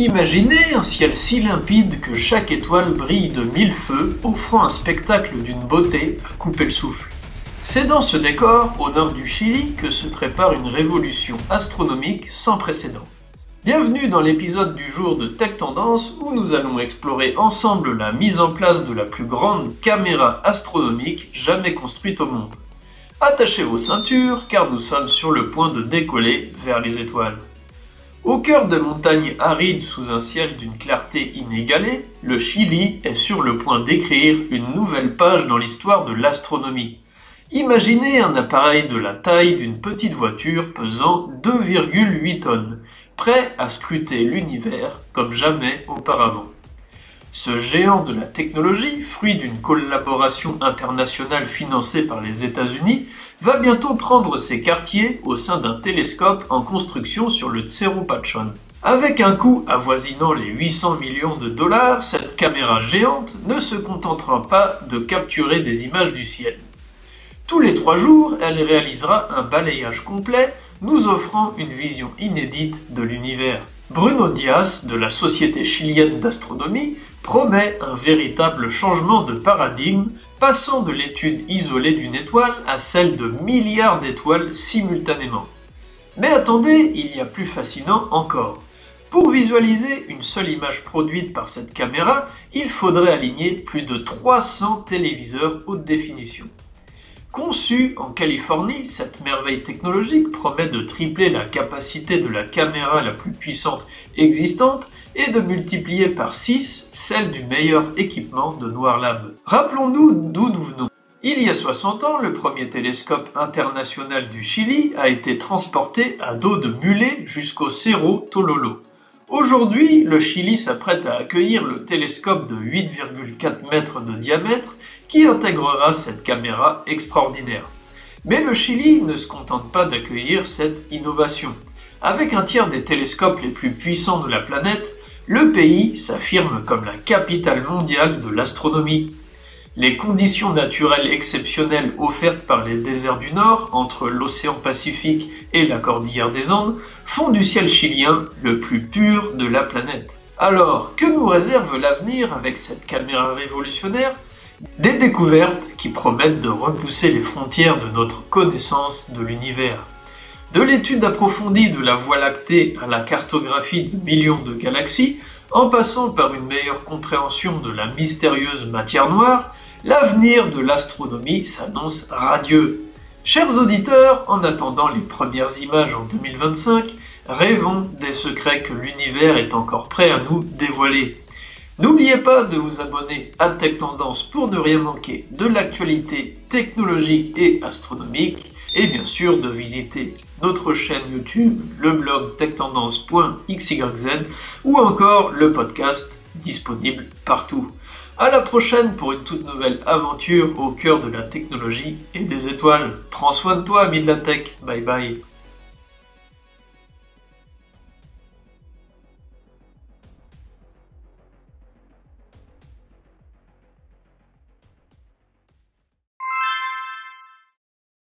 Imaginez un ciel si limpide que chaque étoile brille de mille feux, offrant un spectacle d'une beauté à couper le souffle. C'est dans ce décor, au nord du Chili, que se prépare une révolution astronomique sans précédent. Bienvenue dans l'épisode du jour de Tech Tendance où nous allons explorer ensemble la mise en place de la plus grande caméra astronomique jamais construite au monde. Attachez vos ceintures car nous sommes sur le point de décoller vers les étoiles. Au cœur de montagnes arides sous un ciel d'une clarté inégalée, le Chili est sur le point d'écrire une nouvelle page dans l'histoire de l'astronomie. Imaginez un appareil de la taille d'une petite voiture pesant 2,8 tonnes, prêt à scruter l'univers comme jamais auparavant. Ce géant de la technologie, fruit d'une collaboration internationale financée par les États-Unis, va bientôt prendre ses quartiers au sein d'un télescope en construction sur le Cerro. Avec un coût avoisinant les 800 millions de dollars, cette caméra géante ne se contentera pas de capturer des images du ciel. Tous les trois jours, elle réalisera un balayage complet, nous offrant une vision inédite de l'univers. Bruno Dias, de la Société chilienne d'astronomie, promet un véritable changement de paradigme, passant de l'étude isolée d'une étoile à celle de milliards d'étoiles simultanément. Mais attendez, il y a plus fascinant encore. Pour visualiser une seule image produite par cette caméra, il faudrait aligner plus de 300 téléviseurs haute définition. Conçue en Californie, cette merveille technologique promet de tripler la capacité de la caméra la plus puissante existante et de multiplier par 6 celle du meilleur équipement de Noir Lab. Rappelons-nous d'où nous venons. Il y a 60 ans, le premier télescope international du Chili a été transporté à dos de mulet jusqu'au Cerro Tololo. Aujourd'hui, le Chili s'apprête à accueillir le télescope de 8,4 mètres de diamètre qui intégrera cette caméra extraordinaire. Mais le Chili ne se contente pas d'accueillir cette innovation. Avec un tiers des télescopes les plus puissants de la planète, le pays s'affirme comme la capitale mondiale de l'astronomie. Les conditions naturelles exceptionnelles offertes par les déserts du Nord, entre l'océan Pacifique et la cordillère des Andes, font du ciel chilien le plus pur de la planète. Alors, que nous réserve l'avenir avec cette caméra révolutionnaire? Des découvertes qui promettent de repousser les frontières de notre connaissance de l'univers. De l'étude approfondie de la Voie lactée à la cartographie de millions de galaxies, en passant par une meilleure compréhension de la mystérieuse matière noire, L'avenir de l'astronomie s'annonce radieux. Chers auditeurs, en attendant les premières images en 2025, rêvons des secrets que l'univers est encore prêt à nous dévoiler. N'oubliez pas de vous abonner à Tech Tendance pour ne rien manquer de l'actualité technologique et astronomique et bien sûr de visiter notre chaîne YouTube, le blog techtendance.xyz ou encore le podcast disponible partout. À la prochaine pour une toute nouvelle aventure au cœur de la technologie et des étoiles. Prends soin de toi, ami de la tech. Bye bye.